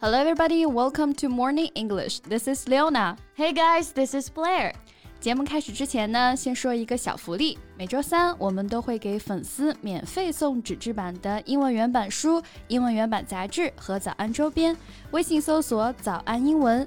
Hello, everybody. Welcome to Morning English. This is Leona. Hey guys, this is Blair. 节目开始之前呢，先说一个小福利。每周三我们都会给粉丝免费送纸质版的英文原版书、英文原版杂志和早安周边。微信搜索“早安英文”。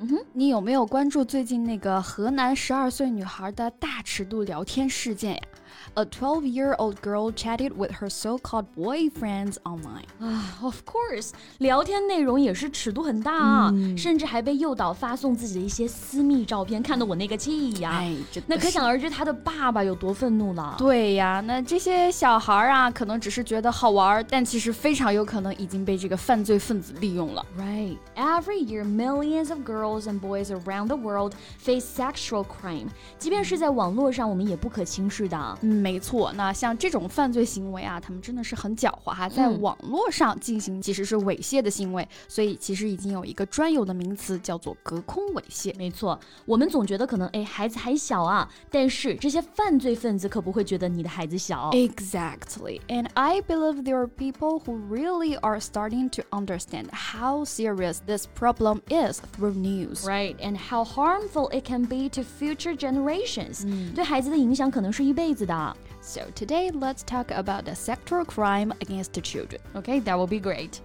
嗯哼，你有没有关注最近那个河南十二岁女孩的大尺度聊天事件呀？a twelve-year-old girl chatted with her so called boyfriends online. Ah, of course，聊天内容也是尺度很大啊，嗯、甚至还被诱导发送自己的一些私密照片，看得我那个气呀！哎，那可想而知他的爸爸有多愤怒了。对呀，那这些小孩啊，可能只是觉得好玩，但其实非常有可能已经被这个犯罪分子利用了。Right. Every year, millions of girls and boys around the world face sexual crime. 即便是在网络上，我们也不可轻视的。嗯。没错，那像这种犯罪行为啊，他们真的是很狡猾哈，在网络上进行其实是猥亵的行为，所以其实已经有一个专有的名词叫做隔空猥亵。没错，我们总觉得可能哎孩子还小啊，但是这些犯罪分子可不会觉得你的孩子小。Exactly, and I believe there are people who really are starting to understand how serious this problem is through news. Right, and how harmful it can be to future generations. 对孩子的影响可能是一辈子的。So today, let's talk about the sexual crime against the children. Okay, that will be great.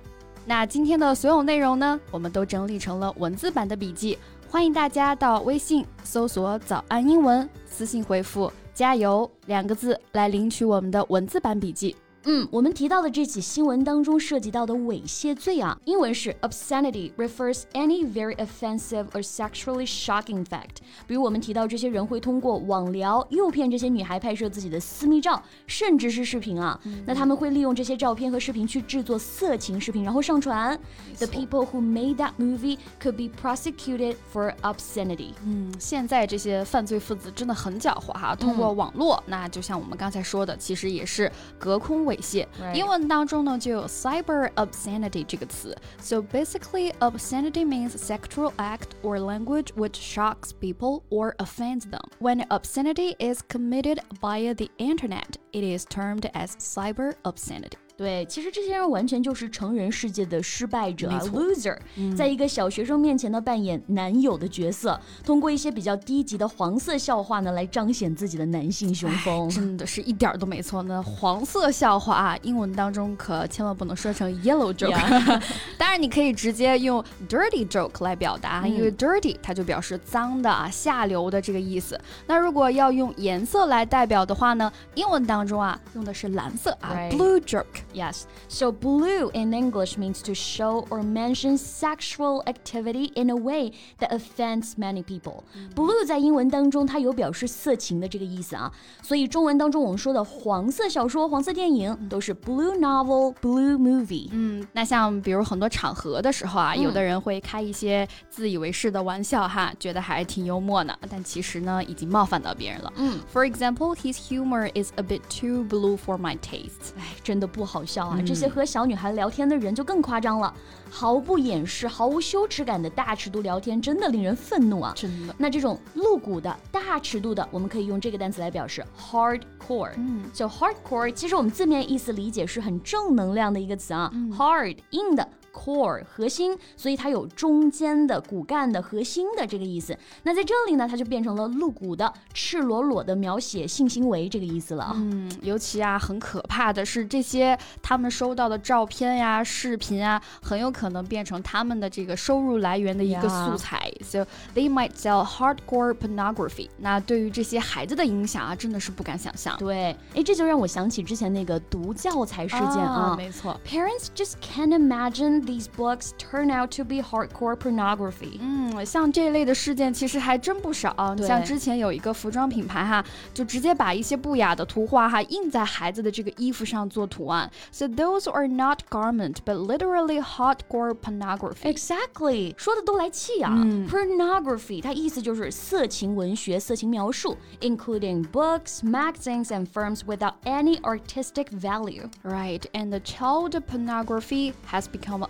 那今天的所有内容呢，我们都整理成了文字版的笔记，欢迎大家到微信搜索“早安英文”，私信回复“加油”两个字来领取我们的文字版笔记。 嗯，我们提到的这起新闻当中涉及到的猥亵罪啊，英文是 obscenity refers any very offensive or sexually shocking fact。比如我们提到这些人会通过网聊诱骗这些女孩拍摄自己的私密照，甚至是视频啊。那他们会利用这些照片和视频去制作色情视频，然后上传。The people who made that movie could be prosecuted for obscenity。嗯，现在这些犯罪分子真的很狡猾哈，通过网络，那就像我们刚才说的，其实也是隔空猥。猥亵。英文当中呢就有 cyber obscenity 这个词。So basically, obscenity means sexual act or language which shocks people or offends them. When obscenity is committed via the internet, it is termed as cyber obscenity. 对，其实这些人完全就是成人世界的失败者，loser，在一个小学生面前呢扮演男友的角色，通过一些比较低级的黄色笑话呢来彰显自己的男性雄风，真的是一点都没错。那黄色笑话啊，英文当中可千万不能说成 yellow joke，当然你可以直接用 dirty joke 来表达，因为 dirty 它就表示脏的啊、下流的这个意思。那如果要用颜色来代表的话呢，英文当中啊用的是蓝色啊，blue joke。Yes. So blue in English means to show or mention sexual activity in a way that offends many people. Blue 在英文当中它有表示色情的这个意思啊，所以中文当中我们说的黄色小说、黄色电影都是 blue novel、blue movie。嗯，那像比如很多场合的时候啊，有的人会开一些自以为是的玩笑哈，觉得还挺幽默呢，但其实呢已经冒犯到别人了。嗯，For example, his humor is a bit too blue for my taste. 哎，真的不好。 好笑啊！这些和小女孩聊天的人就更夸张了，毫不掩饰、毫无羞耻感的大尺度聊天，真的令人愤怒啊！真的。那这种露骨的大尺度的，我们可以用这个单词来表示 hardcore。嗯，就 hardcore，其实我们字面意思理解是很正能量的一个词啊，hard 硬的。Core 核心，所以它有中间的骨干的核心的这个意思。那在这里呢，它就变成了露骨的、赤裸裸的描写性行为这个意思了。嗯，尤其啊，很可怕的是这些他们收到的照片呀、视频啊，很有可能变成他们的这个收入来源的一个素材。So they might sell hardcore pornography。那对于这些孩子的影响啊，真的是不敢想象。对，哎，这就让我想起之前那个毒教材事件啊。没错，Parents just can't imagine。often these books turn out to be hardcore pornography. 嗯，像这一类的事件其实还真不少。你像之前有一个服装品牌哈，就直接把一些不雅的图画哈印在孩子的这个衣服上做图案。So those are not garment, but literally hardcore pornography. Exactly，说的都来气啊。嗯、pornography 它意思就是色情文学、色情描述，including books, magazines, and films without any artistic value. Right, and the child pornography has become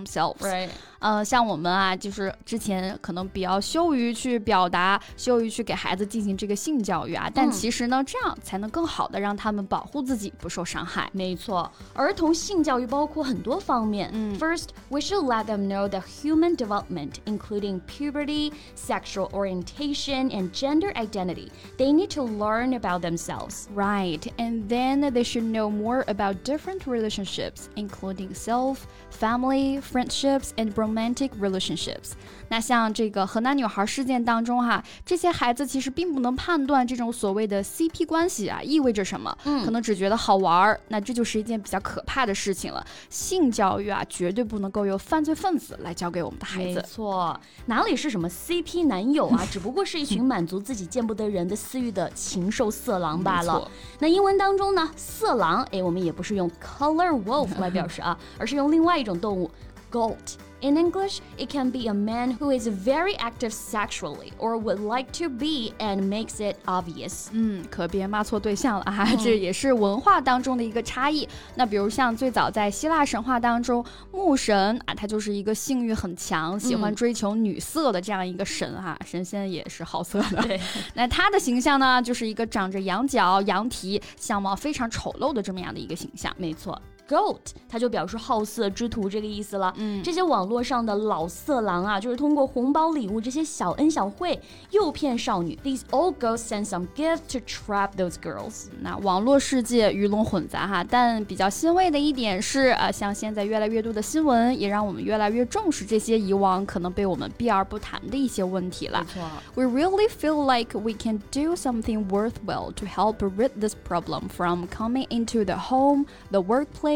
themselves. Right. 呃，像我们啊，就是之前可能比较羞于去表达，羞于去给孩子进行这个性教育啊，但其实呢，这样才能更好的让他们保护自己不受伤害。没错，儿童性教育包括很多方面。嗯，First, we should let them know the human development, including puberty, sexual orientation, and gender identity. They need to learn about themselves. Right, and then they should know more about different relationships, including self, family, friendships, and romantic relationships。那像这个河南女孩事件当中哈，这些孩子其实并不能判断这种所谓的 CP 关系啊意味着什么，嗯，可能只觉得好玩儿。那这就是一件比较可怕的事情了。性教育啊，绝对不能够由犯罪分子来教给我们的孩子。没错，哪里是什么 CP 男友啊，只不过是一群满足自己见不得人的私欲的禽兽色狼罢了。那英文当中呢，色狼，哎，我们也不是用 color wolf 来表示啊，而是用另外一种动物 goat。In English, it can be a man who is very active sexually or would like to be and makes it obvious. 嗯，可别骂错对象了哈，这也是文化当中的一个差异。那比如像最早在希腊神话当中，牧神啊，他就是一个性欲很强、喜欢追求女色的这样一个神哈，神仙也是好色的。对，那他的形象呢，就是一个长着羊角、羊蹄、相貌非常丑陋的这么样的一个形象。没错。Goat，它就表示好色之徒这个意思了。嗯，这些网络上的老色狼啊，就是通过红包礼物这些小恩小惠诱骗少女。These old ghosts send some gifts to trap those girls。那网络世界鱼龙混杂哈，但比较欣慰的一点是，呃，像现在越来越多的新闻也让我们越来越重视这些以往可能被我们避而不谈的一些问题了。没错，We really feel like we can do something worthwhile to help rid this problem from coming into the home, the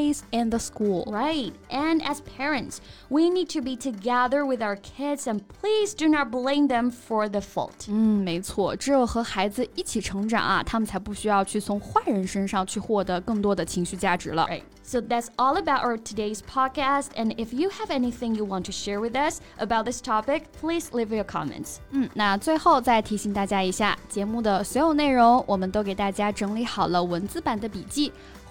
workplace and the school. Right. And as parents, we need to be together with our kids and please do not blame them for the fault. 嗯，没错，只有和孩子一起成长啊，他们才不需要去从坏人身上去获得更多的情绪价值了。Right. So that's all about our today's podcast. And if you have anything you want to share with us about this topic, please leave your comments. 嗯，那最后再提醒大家一下，节目的所有内容我们都给大家整理好了文字版的笔记。